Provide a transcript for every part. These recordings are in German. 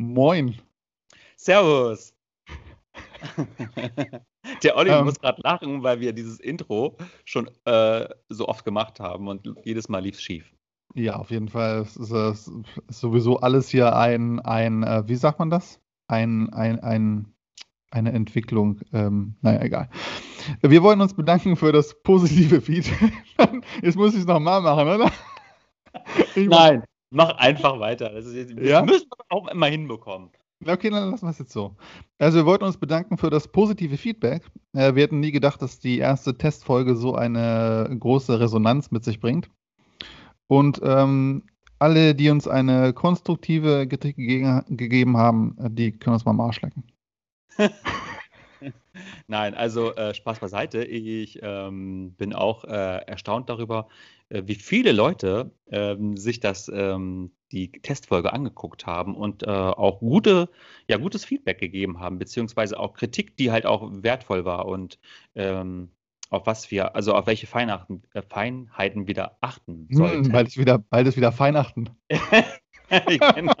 Moin. Servus. Der Olli ähm, muss gerade lachen, weil wir dieses Intro schon äh, so oft gemacht haben und jedes Mal lief es schief. Ja, auf jeden Fall. Es ist, es ist sowieso alles hier ein, ein äh, wie sagt man das? Ein, ein, ein, eine Entwicklung. Ähm, naja, egal. Wir wollen uns bedanken für das positive Feedback. Jetzt muss ich es nochmal machen, oder? Ich Nein, mach einfach weiter. Das, ist, das ja? müssen wir auch immer hinbekommen. Okay, dann lassen wir es jetzt so. Also wir wollten uns bedanken für das positive Feedback. Äh, wir hätten nie gedacht, dass die erste Testfolge so eine große Resonanz mit sich bringt. Und ähm, alle, die uns eine konstruktive Kritik ge gegeben haben, äh, die können uns mal am Arsch lecken. Nein, also äh, Spaß beiseite. Ich ähm, bin auch äh, erstaunt darüber, wie viele Leute ähm, sich das, ähm, die Testfolge angeguckt haben und äh, auch gute, ja, gutes Feedback gegeben haben, beziehungsweise auch Kritik, die halt auch wertvoll war und ähm, auf was wir, also auf welche Feinheiten, äh, Feinheiten wieder achten hm, sollten. Hm, weil es wieder, weil es wieder Feinachten. genau.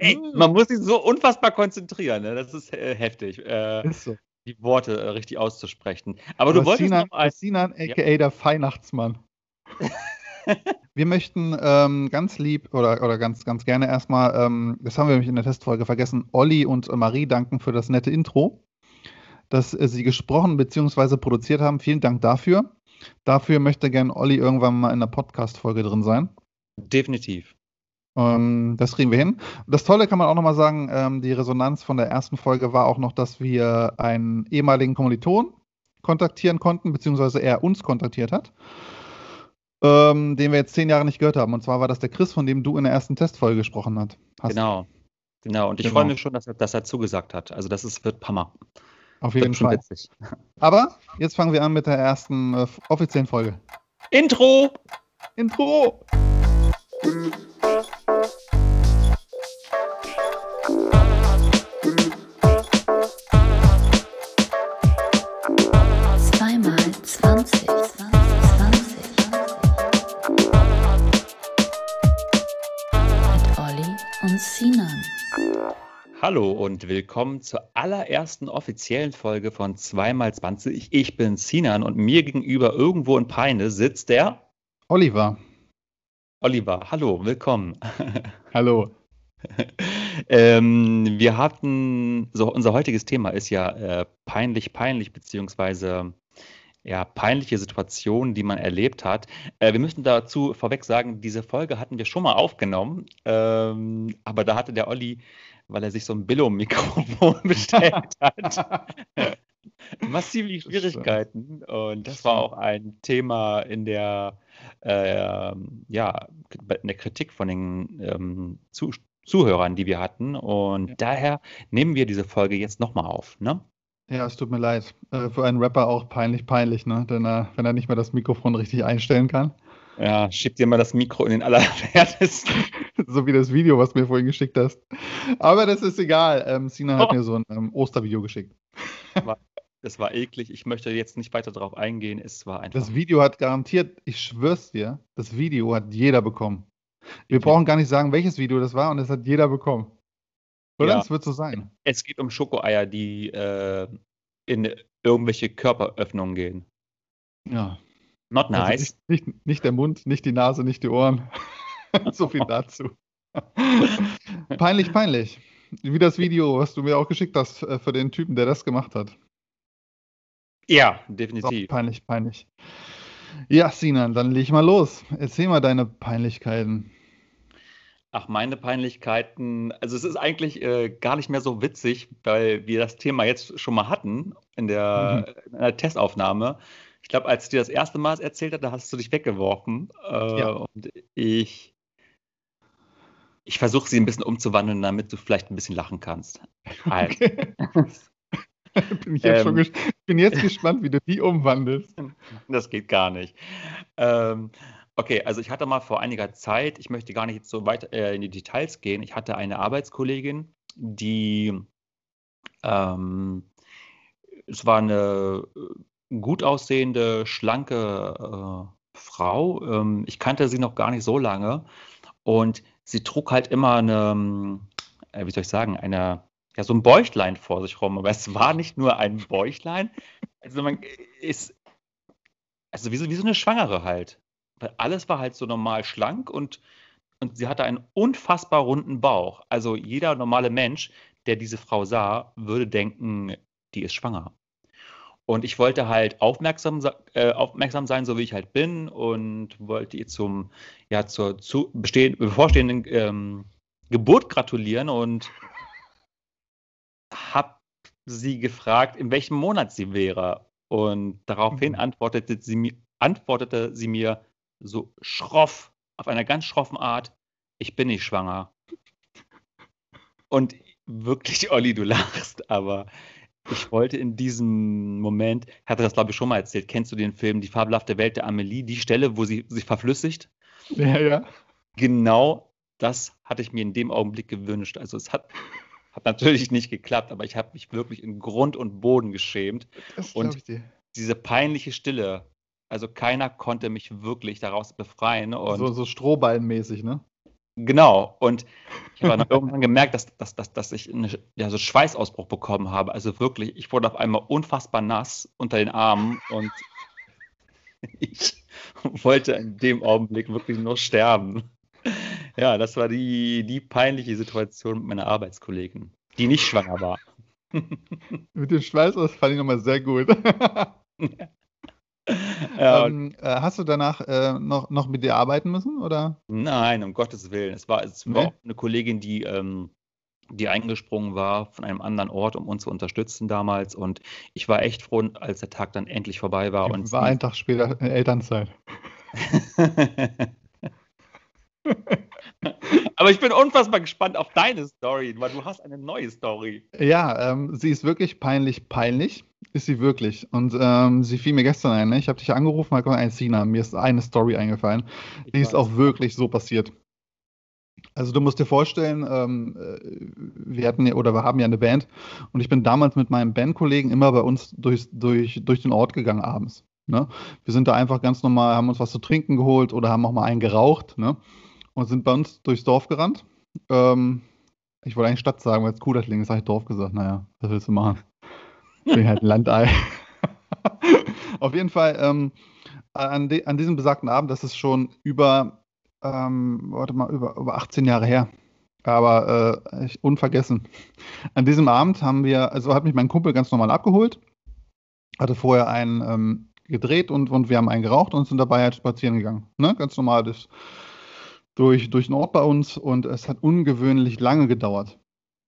Ey, man muss sich so unfassbar konzentrieren, ne? das ist äh, heftig. Äh, ist so. Die Worte äh, richtig auszusprechen. Aber, Aber du wolltest Sinan, noch als Sinan, aka ja. der Weihnachtsmann. wir möchten ähm, ganz lieb oder, oder ganz, ganz gerne erstmal, ähm, das haben wir nämlich in der Testfolge vergessen, Olli und Marie danken für das nette Intro dass äh, Sie gesprochen bzw. produziert haben. Vielen Dank dafür. Dafür möchte gerne Olli irgendwann mal in einer Podcast-Folge drin sein. Definitiv. Ähm, das kriegen wir hin. Das Tolle kann man auch nochmal sagen, ähm, die Resonanz von der ersten Folge war auch noch, dass wir einen ehemaligen Kommiliton kontaktieren konnten, beziehungsweise er uns kontaktiert hat, ähm, den wir jetzt zehn Jahre nicht gehört haben. Und zwar war das der Chris, von dem du in der ersten Testfolge gesprochen hast. Genau. Genau. Und ich genau. freue mich schon, dass er, dass er zugesagt hat. Also das ist, wird Pammer. Auf jeden Fall. Witzig. Aber jetzt fangen wir an mit der ersten äh, offiziellen Folge. Intro! Intro! Hallo und willkommen zur allerersten offiziellen Folge von 2x20. Ich bin Sinan und mir gegenüber irgendwo in Peine sitzt der Oliver. Oliver, hallo, willkommen. Hallo. ähm, wir hatten, so unser heutiges Thema ist ja äh, peinlich, peinlich, beziehungsweise ja, peinliche Situationen, die man erlebt hat. Äh, wir müssen dazu vorweg sagen, diese Folge hatten wir schon mal aufgenommen, ähm, aber da hatte der Olli weil er sich so ein Billo-Mikrofon bestellt hat. Massive Schwierigkeiten. Und das war auch ein Thema in der, äh, ja, in der Kritik von den ähm, Zu Zuhörern, die wir hatten. Und ja. daher nehmen wir diese Folge jetzt nochmal auf. Ne? Ja, es tut mir leid. Äh, für einen Rapper auch peinlich, peinlich, ne? Denn äh, wenn er nicht mehr das Mikrofon richtig einstellen kann. Ja, schieb dir mal das Mikro in den allerwertesten. so wie das Video, was du mir vorhin geschickt hast. Aber das ist egal. Ähm, Sina hat oh. mir so ein ähm, Ostervideo geschickt. Es war eklig. Ich möchte jetzt nicht weiter darauf eingehen. Es war einfach. Das Video hat garantiert, ich schwör's dir, das Video hat jeder bekommen. Wir okay. brauchen gar nicht sagen, welches Video das war und es hat jeder bekommen. Oder? Es ja. wird so sein. Es geht um Schokoeier, die äh, in irgendwelche Körperöffnungen gehen. Ja, Not also nice. Also nicht, nicht, nicht, der Mund, nicht die Nase, nicht die Ohren. so viel dazu. peinlich, peinlich. Wie das Video, was du mir auch geschickt hast äh, für den Typen, der das gemacht hat. Ja, definitiv. Peinlich, peinlich. Ja, Sinan, dann leg ich mal los. Erzähl mal deine Peinlichkeiten. Ach, meine Peinlichkeiten. Also, es ist eigentlich äh, gar nicht mehr so witzig, weil wir das Thema jetzt schon mal hatten in der, mhm. in der Testaufnahme. Ich glaube, als ich dir das erste Mal erzählt habe, da hast du dich weggeworfen. Äh, ja. Und ich, ich versuche sie ein bisschen umzuwandeln, damit du vielleicht ein bisschen lachen kannst. Halt. Okay. bin, ich jetzt ähm, bin jetzt gespannt, wie du die umwandelst. Das geht gar nicht. Ähm, okay, also ich hatte mal vor einiger Zeit, ich möchte gar nicht so weit äh, in die Details gehen, ich hatte eine Arbeitskollegin, die ähm, es war eine gut aussehende, schlanke äh, Frau. Ähm, ich kannte sie noch gar nicht so lange und sie trug halt immer eine, äh, wie soll ich sagen, einer, ja, so ein Bäuchlein vor sich rum. Aber es war nicht nur ein Bäuchlein, also man ist, also wie so, wie so eine Schwangere halt. Weil alles war halt so normal schlank und, und sie hatte einen unfassbar runden Bauch. Also jeder normale Mensch, der diese Frau sah, würde denken, die ist schwanger. Und ich wollte halt aufmerksam, äh, aufmerksam sein, so wie ich halt bin, und wollte ihr zum, ja, zur zu bestehen, bevorstehenden ähm, Geburt gratulieren und habe sie gefragt, in welchem Monat sie wäre. Und daraufhin mhm. antwortete, sie mir, antwortete sie mir so schroff, auf einer ganz schroffen Art, ich bin nicht schwanger. Und wirklich, Olli, du lachst, aber ich wollte in diesem Moment, ich hatte das glaube ich schon mal erzählt, kennst du den Film Die fabelhafte Welt der Amelie, die Stelle, wo sie sich verflüssigt? Ja, ja. Genau das hatte ich mir in dem Augenblick gewünscht. Also es hat, hat natürlich nicht geklappt, aber ich habe mich wirklich in Grund und Boden geschämt. Das und ich dir. diese peinliche Stille, also keiner konnte mich wirklich daraus befreien. So, so Strohballenmäßig, ne? Genau. Und ich habe dann irgendwann gemerkt, dass, dass, dass, dass ich einen ja, so Schweißausbruch bekommen habe. Also wirklich, ich wurde auf einmal unfassbar nass unter den Armen und ich wollte in dem Augenblick wirklich nur sterben. Ja, das war die, die peinliche Situation mit meiner Arbeitskollegin, die nicht schwanger war. mit dem Schweiß, das fand ich nochmal sehr gut. Ja, ähm, äh, hast du danach äh, noch, noch mit dir arbeiten müssen, oder? Nein, um Gottes Willen. Es war, es nee. war eine Kollegin, die, ähm, die eingesprungen war von einem anderen Ort, um uns zu unterstützen damals. Und ich war echt froh, als der Tag dann endlich vorbei war. Und war ein Tag später in Elternzeit. Aber ich bin unfassbar gespannt auf deine Story, weil du hast eine neue Story. Ja, ähm, sie ist wirklich peinlich, peinlich. Ist sie wirklich. Und ähm, sie fiel mir gestern ein. Ne? Ich habe dich angerufen, halt ein Sina, mir ist eine Story eingefallen. Ich die weiß. ist auch wirklich so passiert. Also du musst dir vorstellen, ähm, äh, wir hatten ja, oder wir haben ja eine Band und ich bin damals mit meinen Bandkollegen immer bei uns durch, durch, durch den Ort gegangen abends. Ne? Wir sind da einfach ganz normal, haben uns was zu trinken geholt oder haben auch mal einen geraucht. Ne? und sind bei uns durchs Dorf gerannt. Ähm, ich wollte eigentlich Stadt sagen, weil es cool klingt, jetzt habe ich Dorf gesagt. Naja, was willst du machen? Bin halt ein Landei. Auf jeden Fall, ähm, an, de, an, diesem besagten Abend, das ist schon über, ähm, warte mal, über, über 18 Jahre her. Aber äh, unvergessen. An diesem Abend haben wir, also hat mich mein Kumpel ganz normal abgeholt, hatte vorher einen ähm, gedreht und, und wir haben einen geraucht und sind dabei halt spazieren gegangen. Ne? Ganz normal das durch, durch den Ort bei uns und es hat ungewöhnlich lange gedauert.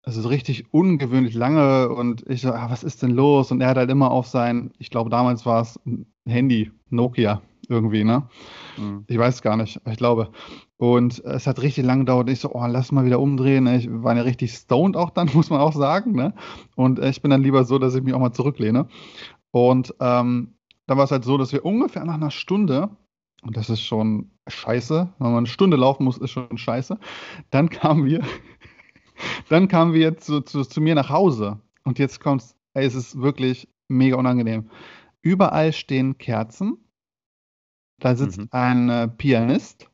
Es ist richtig ungewöhnlich lange und ich so, ah, was ist denn los? Und er hat halt immer auf sein, ich glaube damals war es ein Handy, Nokia irgendwie, ne? Mhm. Ich weiß gar nicht, ich glaube. Und es hat richtig lange gedauert. Ich so, oh, lass mal wieder umdrehen. Ich war ja richtig stoned auch dann, muss man auch sagen, ne? Und ich bin dann lieber so, dass ich mich auch mal zurücklehne. Und ähm, dann war es halt so, dass wir ungefähr nach einer Stunde und das ist schon scheiße. Wenn man eine Stunde laufen muss, ist schon scheiße. Dann kamen wir, dann kamen wir zu, zu, zu mir nach Hause. Und jetzt kommt's, ey, es ist wirklich mega unangenehm. Überall stehen Kerzen. Da sitzt mhm. ein äh, Pianist.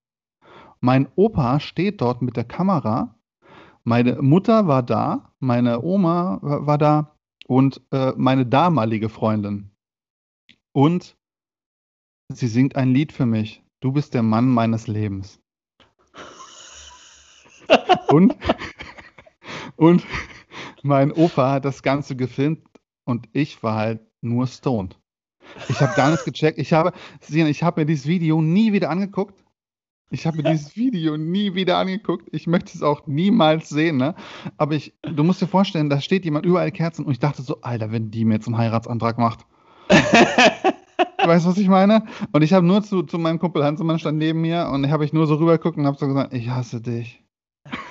Mein Opa steht dort mit der Kamera. Meine Mutter war da, meine Oma war da und äh, meine damalige Freundin. Und Sie singt ein Lied für mich. Du bist der Mann meines Lebens. und, und mein Opa hat das Ganze gefilmt und ich war halt nur stoned. Ich habe gar nichts gecheckt. Ich habe, ich habe mir dieses Video nie wieder angeguckt. Ich habe mir dieses Video nie wieder angeguckt. Ich möchte es auch niemals sehen, ne? Aber ich, du musst dir vorstellen, da steht jemand überall Kerzen und ich dachte so, Alter, wenn die mir jetzt einen Heiratsantrag macht. weißt du, was ich meine? Und ich habe nur zu, zu meinem Kumpel Hansemann stand neben mir und habe ich nur so rübergeguckt und habe so gesagt, ich hasse dich.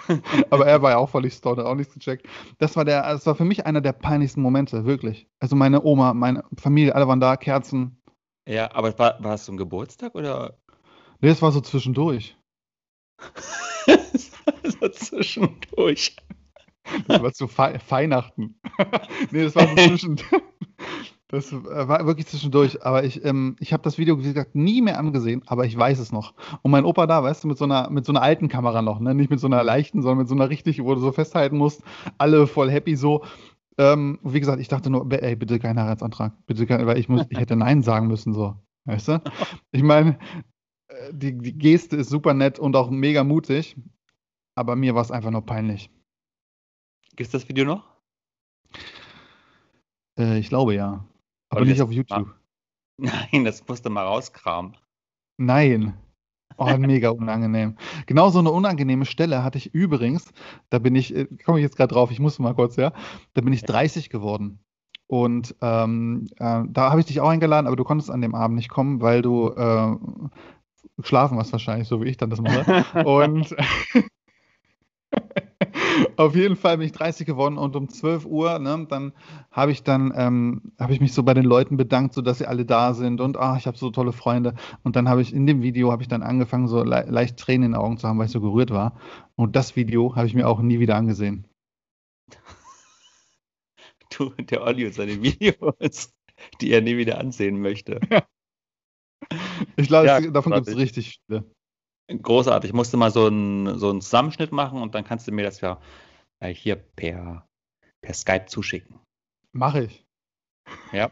Aber er war ja auch völlig stoned, auch nichts gecheckt. Das war der, das war für mich einer der peinlichsten Momente, wirklich. Also meine Oma, meine Familie, alle waren da, Kerzen. Ja, aber war, war es so ein Geburtstag oder? Nee, es war so zwischendurch. so zwischendurch. Das war zu Fe Weihnachten. nee, das war so zwischendurch. Das äh, war wirklich zwischendurch, aber ich, ähm, ich habe das Video, wie gesagt, nie mehr angesehen, aber ich weiß es noch. Und mein Opa da, weißt du, mit so einer, mit so einer alten Kamera noch, ne? Nicht mit so einer leichten, sondern mit so einer richtig, wo du so festhalten musst, alle voll happy so. Ähm, wie gesagt, ich dachte nur, ey, bitte keinen Heiratsantrag. Bitte kein, weil ich muss, ich hätte Nein sagen müssen, so. Weißt du? Ich meine, äh, die, die Geste ist super nett und auch mega mutig, aber mir war es einfach nur peinlich. Gibt es das Video noch? Äh, ich glaube ja. Aber nicht auf YouTube. Nein, das musst du mal rauskramen. Nein. Oh, mega unangenehm. Genau so eine unangenehme Stelle hatte ich übrigens, da bin ich, äh, komme ich jetzt gerade drauf, ich muss mal kurz, ja, da bin ich 30 geworden. Und ähm, äh, da habe ich dich auch eingeladen, aber du konntest an dem Abend nicht kommen, weil du äh, geschlafen hast wahrscheinlich, so wie ich dann das mache. Und auf jeden Fall bin ich 30 geworden und um 12 Uhr, ne, dann habe ich dann, ähm, habe ich mich so bei den Leuten bedankt, so dass sie alle da sind und ah, ich habe so tolle Freunde. Und dann habe ich in dem Video habe ich dann angefangen, so le leicht Tränen in den Augen zu haben, weil ich so gerührt war. Und das Video habe ich mir auch nie wieder angesehen. Du, der Olli und seine Videos, die er nie wieder ansehen möchte. Ich glaube, Ja, davon gibt es richtig viele. Großartig. Ich musste mal so einen, so einen Zusammenschnitt machen und dann kannst du mir das ja äh, hier per, per Skype zuschicken. Mache ich.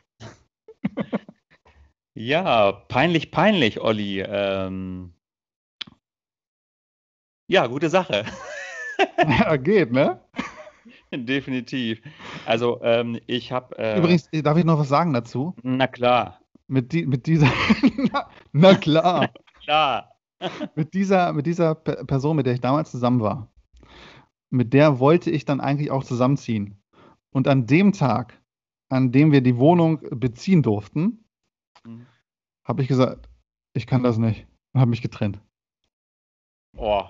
Ja, peinlich, peinlich, Olli. Ähm, ja, gute Sache. Ja, geht, ne? Definitiv. Also, ähm, ich habe. Äh, Übrigens, äh, darf ich noch was sagen dazu? Na klar, Mit, die, mit dieser, na, na klar, klar. mit dieser, mit dieser Pe- Person, mit der ich damals zusammen war, mit der wollte ich dann eigentlich auch zusammenziehen. Und an dem Tag, an dem wir die Wohnung beziehen durften, Mhm. habe ich gesagt, ich kann das nicht und habe mich getrennt. Oh.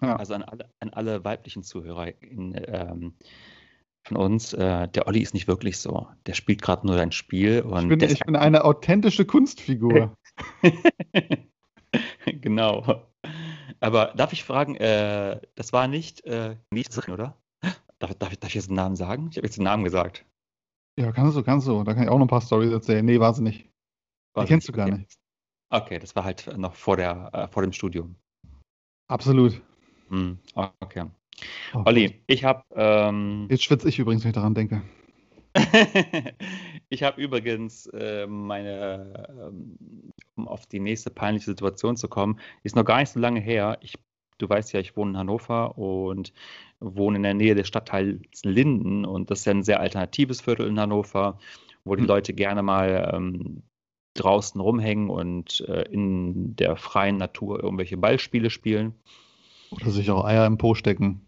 Ja. Also an alle, an alle weiblichen Zuhörer in, ähm, von uns, äh, der Olli ist nicht wirklich so. Der spielt gerade nur ein Spiel Ich und bin, der ich bin eine authentische Kunstfigur. genau. Aber darf ich fragen, äh, das war nicht äh, nichts drin, oder? Darf, darf, ich- darf ich jetzt den Namen sagen? Ich habe jetzt den Namen gesagt. Ja, kannst du, kannst du. Da kann ich auch noch ein paar Storys erzählen. Nee, war sie nicht. War kennst nicht, du gar okay. nicht. Okay, das war halt noch vor, der, äh, vor dem Studium. Absolut. Hm, okay. Oh Olli, ich habe ähm, Jetzt schwitze ich übrigens, wenn ich daran denke. ich habe übrigens äh, meine, ähm, um auf die nächste peinliche Situation zu kommen, ist noch gar nicht so lange her. Ich, du weißt ja, ich wohne in Hannover und wohne in der Nähe des Stadtteils Linden und das ist ja ein sehr alternatives Viertel in Hannover, wo die Hm. Leute gerne mal ähm, draußen rumhängen und äh, in der freien Natur irgendwelche Ballspiele spielen. Oder sich auch Eier im Po stecken.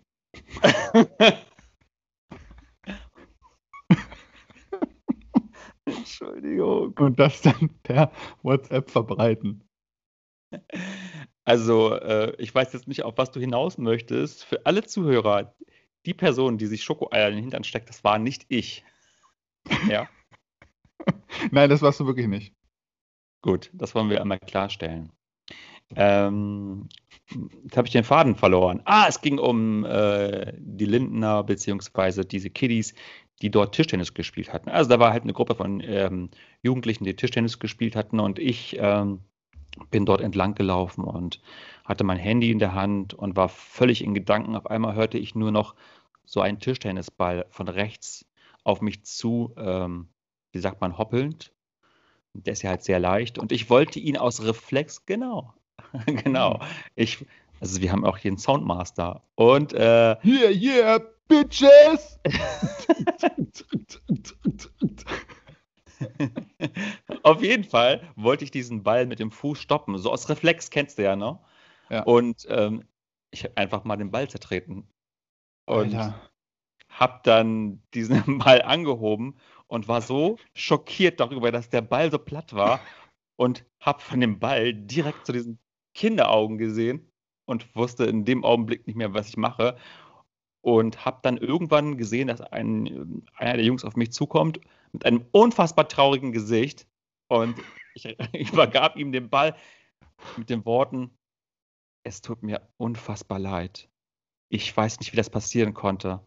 Entschuldigung. Und das dann per WhatsApp verbreiten. Also, äh, ich weiß jetzt nicht, auf was du hinaus möchtest. Für alle Zuhörer, die Person, die sich Schokoeier in den Hintern steckt, das war nicht ich. Ja, Nein, das warst du wirklich nicht. gut, das wollen wir einmal klarstellen. Ähm, jetzt habe ich den Faden verloren. Ah, es ging um äh, die Lindner, beziehungsweise diese Kiddies, die dort Tischtennis gespielt hatten. Also da war halt eine Gruppe von ähm, Jugendlichen, die Tischtennis gespielt hatten und ich ähm, bin dort entlang gelaufen und hatte mein Handy in der Hand und war völlig in Gedanken. Auf einmal hörte ich nur noch so einen Tischtennisball von rechts auf mich zu, ähm, wie sagt man, hoppelnd. Der ist ja halt sehr leicht und ich wollte ihn aus Reflex, genau, genau. Ich, also wir haben auch hier einen Soundmaster und äh, Yeah, yeah, bitches! Auf jeden Fall wollte ich diesen Ball mit dem Fuß stoppen. So aus Reflex kennst du ja, ne? Ja. Und ähm, ich habe einfach mal den Ball zertreten. Und Alter. habe dann diesen Ball angehoben und war so schockiert darüber, dass der Ball so platt war und habe von dem Ball direkt zu diesen Kinderaugen gesehen und wusste in dem Augenblick nicht mehr, was ich mache. Und habe dann irgendwann gesehen, dass ein, einer der Jungs auf mich zukommt mit einem unfassbar traurigen Gesicht. Und ich, übergab ihm den Ball mit den Worten, es tut mir unfassbar leid. Ich weiß nicht, wie das passieren konnte.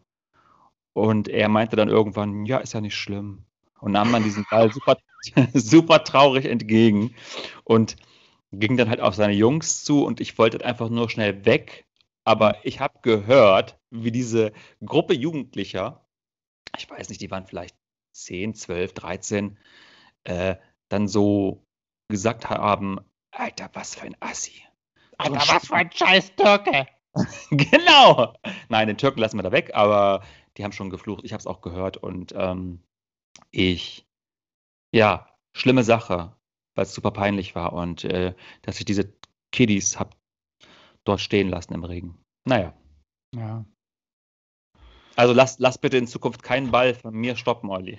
Und er meinte dann irgendwann, ja, ist ja nicht schlimm. und nahm dann diesen Ball super, super traurig entgegen und ging dann halt auf seine Jungs zu und ich wollte einfach nur schnell weg. Aber ich habe gehört, wie diese Gruppe Jugendlicher, ich weiß nicht, die waren vielleicht 10, 12, 13, äh, dann so gesagt haben, Alter, was für ein Assi. Alter, was für ein scheiß Türke. genau. Nein, den Türken lassen wir da weg, aber die haben schon geflucht. Ich habe es auch gehört und ähm, ich, ja, schlimme Sache, weil es super peinlich war und äh, dass ich diese Kiddies habe dort stehen lassen im Regen. Naja. Ja. Also lass, lass bitte in Zukunft keinen Ball von mir stoppen, Olli.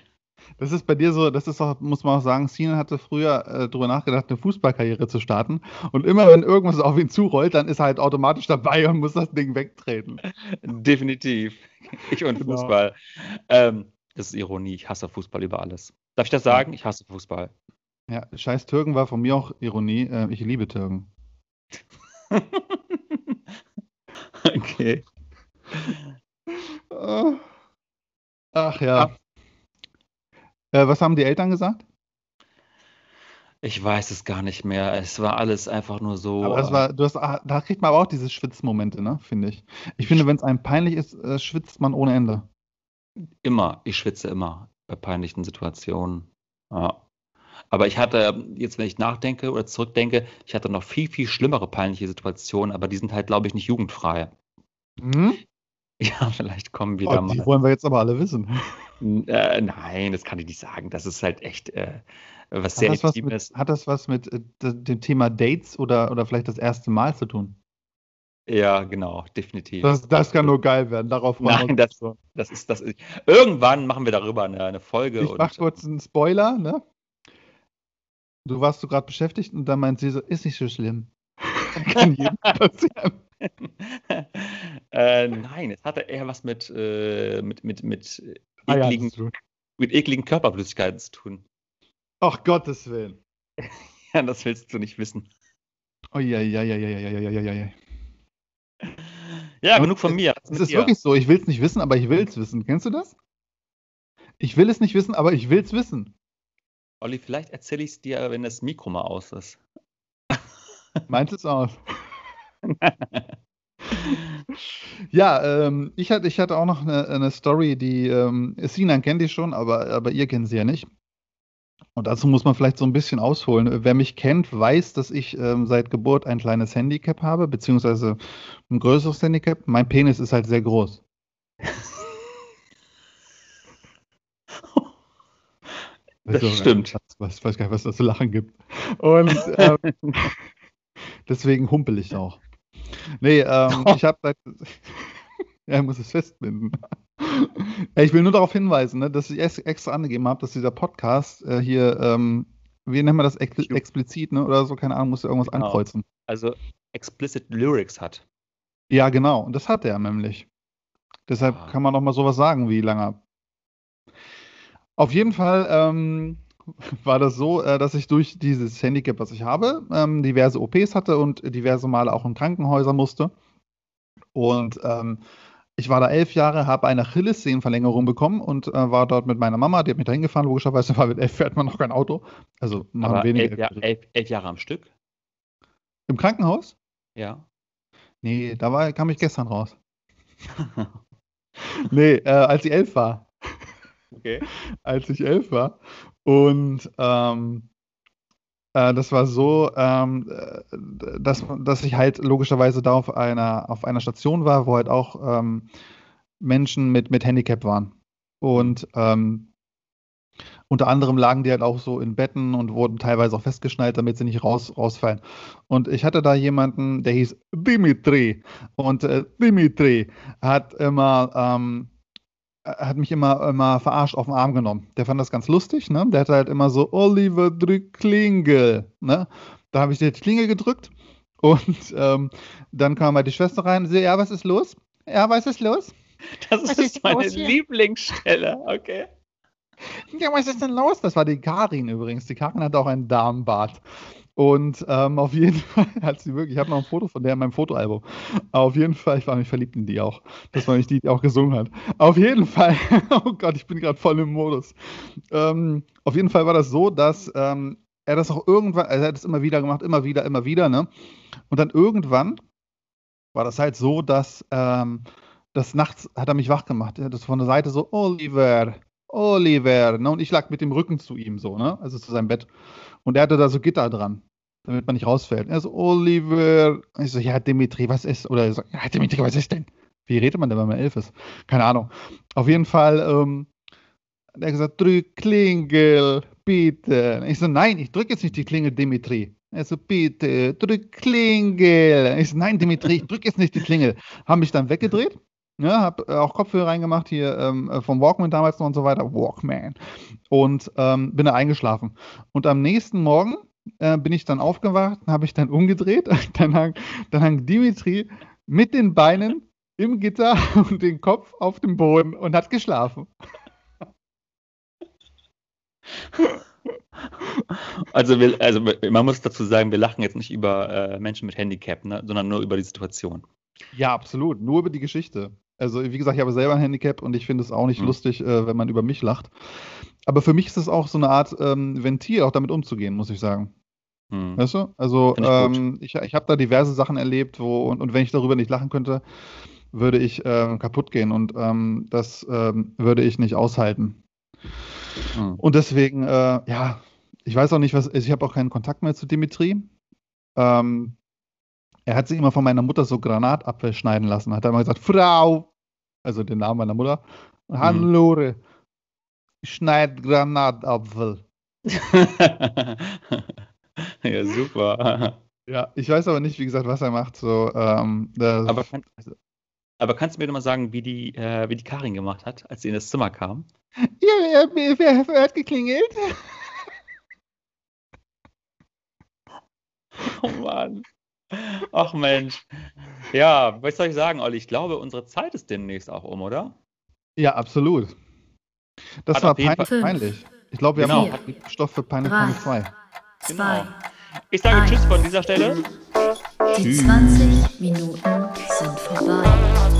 Das ist bei dir so, das ist auch, muss man auch sagen, Sinan hatte früher äh, darüber nachgedacht, eine Fußballkarriere zu starten. Und immer wenn irgendwas auf ihn zurollt, dann ist er halt automatisch dabei und muss das Ding wegtreten. Definitiv. Ich und Genau. Fußball. Ähm, das ist Ironie. Ich hasse Fußball über alles. Darf ich das sagen? Ich hasse Fußball. Ja, scheiß Türken war von mir auch Ironie. Äh, ich liebe Türken. okay. Äh, Ach ja. Äh, was haben die Eltern gesagt? Ich weiß es gar nicht mehr. Es war alles einfach nur so. Aber das war, du hast, ah, da kriegt man aber auch diese Schwitzmomente, ne, finde ich. Ich finde, wenn es einem peinlich ist, äh, schwitzt man ohne Ende. Immer, ich schwitze immer bei peinlichen Situationen. Ja. Aber ich hatte, jetzt wenn ich nachdenke oder zurückdenke, ich hatte noch viel, viel schlimmere peinliche Situationen, aber die sind halt, glaube ich, nicht jugendfrei. Hm? Ja, vielleicht kommen wir da Oh, mal. die wollen wir jetzt aber alle wissen. Äh, nein, das kann ich nicht sagen. Das ist halt echt äh, was Hat sehr das was mit, Intimes. hat das was mit äh, dem Thema Dates oder, oder vielleicht das erste Mal zu tun? Ja, genau, definitiv. Das, das kann nur geil werden. Darauf wir Nein, das, das ist, das ist. Irgendwann machen wir darüber eine, eine Folge. Ich mach kurz einen Spoiler, ne? Du warst so gerade beschäftigt und dann meint sie so, ist nicht so schlimm. kann jedem passieren. äh, nein, es hatte eher was mit, äh, mit, mit, mit, Ah ja, ekligen, so. mit ekligen Körperflüssigkeiten zu tun. Ach Gottes Willen. Ja, das willst du nicht wissen. Oh ja, ja, ja, ja, ja, ja, ja, ja, ja. Ja, genug von mir. Es mit ist dir? wirklich so, ich will es nicht wissen, aber ich will es wissen. Kennst du das? Ich will es nicht wissen, aber ich will es wissen. Olli, vielleicht erzähle ich es dir, wenn das Mikro mal aus ist. Meint es aus. Ja, ähm, ich, hatte, ich hatte auch noch eine, eine Story, die ähm, Sinan kennt die schon, aber, aber ihr kennt sie ja nicht. Und dazu muss man vielleicht so ein bisschen ausholen. Wer mich kennt, weiß, dass ich ähm, seit Geburt ein kleines Handicap habe, beziehungsweise ein größeres Handicap. Mein Penis ist halt sehr groß. Das Also, stimmt. Was, was, weiß gar nicht, was das zu lachen gibt. Und ähm, deswegen humpel ich auch. Nee, ähm, ich habe seit. ja, ich muss es festbinden. Ja, ich will nur darauf hinweisen, ne, dass ich extra angegeben habe, dass dieser Podcast äh, hier, ähm, wie nennt man das, Ex explizit, ne, oder so, keine Ahnung, muss irgendwas Genau. ankreuzen. Also explicit Lyrics hat. Ja, genau, und das hat er nämlich. Deshalb Ah. kann man noch mal sowas sagen wie langer. Auf jeden Fall ähm, war das so, äh, dass ich durch dieses Handicap, was ich habe, ähm, diverse OPs hatte und diverse Male auch in Krankenhäuser musste. Und ähm, ich war da elf Jahre, habe eine Achillessehnenverlängerung bekommen und äh, war dort mit meiner Mama, die hat mich da hingefahren, logischerweise, weil mit elf fährt man noch kein Auto. Also machen Aber wenige elf, Jahr, elf, elf Jahre am Stück? Im Krankenhaus? Ja. Nee, da war, kam ich gestern raus. Nee, äh, als ich elf war. Okay. als ich elf war. Und ähm, äh, das war so, ähm, äh, dass, dass ich halt logischerweise da auf einer, auf einer Station war, wo halt auch ähm, Menschen mit, mit Handicap waren. Und ähm, unter anderem lagen die halt auch so in Betten und wurden teilweise auch festgeschnallt, damit sie nicht raus, rausfallen. Und ich hatte da jemanden, der hieß Dimitri. Und äh, Dimitri hat immer ähm, hat mich immer, immer verarscht auf den Arm genommen. Der fand das ganz lustig, ne? Der hatte halt immer so, Oliver drück Klingel, ne? Da habe ich die Klingel gedrückt und ähm, dann kam halt die Schwester rein und sie, ja, was ist los? Ja, was ist los? Das ist ist meine? Lieblingsstelle. Okay. Ja, was ist denn los? Das war die Karin übrigens. Die Karin hatte auch einen Darmbart. Und ähm, auf jeden Fall hat sie wirklich, ich habe noch ein Foto von der in meinem Fotoalbum. Auf jeden Fall, ich war mich verliebt in die auch. Das war nicht die, die auch gesungen hat. Auf jeden Fall, oh Gott, ich bin gerade voll im Modus. Ähm, auf jeden Fall war das so, dass ähm, er das auch irgendwann, also er hat es immer wieder gemacht, immer wieder, immer wieder, ne? Und dann irgendwann war das halt so, dass ähm, das nachts hat er mich wach gemacht. Er hat das von der Seite so, Oliver, Oliver, ne? Und ich lag mit dem Rücken zu ihm so, ne? Also zu seinem Bett. Und er hatte da so Gitter dran, damit man nicht rausfällt. Er so, Oliver. Und ich so, ja, Dimitri, was ist? Oder er so, ja, Dimitri, was ist denn? Wie redet man denn, wenn man elf ist? Keine Ahnung. Auf jeden Fall, ähm, hat er gesagt, drück Klingel, bitte. Ich so, nein, ich drücke jetzt nicht die Klingel, Dimitri. Er so, bitte, drück Klingel. Ich so, nein, Dimitri, ich drücke jetzt nicht die Klingel. Haben mich dann weggedreht. Ja, hab äh, auch Kopfhörer reingemacht hier ähm, äh, vom Walkman damals noch und so weiter. Walkman. Und ähm, bin da eingeschlafen. Und am nächsten Morgen äh, bin ich dann aufgewacht, habe ich dann umgedreht. Dann hang, dann hang Dimitri mit den Beinen im Gitter und den Kopf auf dem Boden und hat geschlafen. Also, wir, also man muss dazu sagen, wir lachen jetzt nicht über äh, Menschen mit Handicap, ne, sondern nur über die Situation. Ja, absolut. Nur über die Geschichte. Also, wie gesagt, ich habe selber ein Handicap und ich finde es auch nicht Mhm. lustig, äh, wenn man über mich lacht. Aber für mich ist es auch so eine Art ähm, Ventil, auch damit umzugehen, muss ich sagen. Hm. Weißt du? Also, ich ähm, ich, ich habe da diverse Sachen erlebt, wo, und, und wenn ich darüber nicht lachen könnte, würde ich ähm, kaputt gehen und ähm, das ähm, würde ich nicht aushalten. Hm. Und deswegen, äh, ja, ich weiß auch nicht, was, ich habe auch keinen Kontakt mehr zu Dimitri. Ähm, er hat sich immer von meiner Mutter so Granatapfel schneiden lassen. Hat er immer gesagt, Frau, also den Namen meiner Mutter, Hannelore, schneid Granatapfel. ja, super. Ja, ich weiß aber nicht, wie gesagt, was er macht. So, ähm, Aber, kann, aber kannst du mir mal sagen, wie die, äh, wie die Karin gemacht hat, als sie in das Zimmer kam? ja, wer, wer, wer hat geklingelt? Oh Mann. Ach Mensch. Ja, was soll ich sagen, Olli? Ich glaube, unsere Zeit ist demnächst auch um, oder? Ja, absolut. Das Hat war peinlich, Fall- peinlich. Ich glaube, wir Genau. haben auch Stoff für Peinlich. Peinlich 2. Zwei. Ich sage Eins. Tschüss von dieser Stelle. Die Tschüss. 20 Minuten sind vorbei.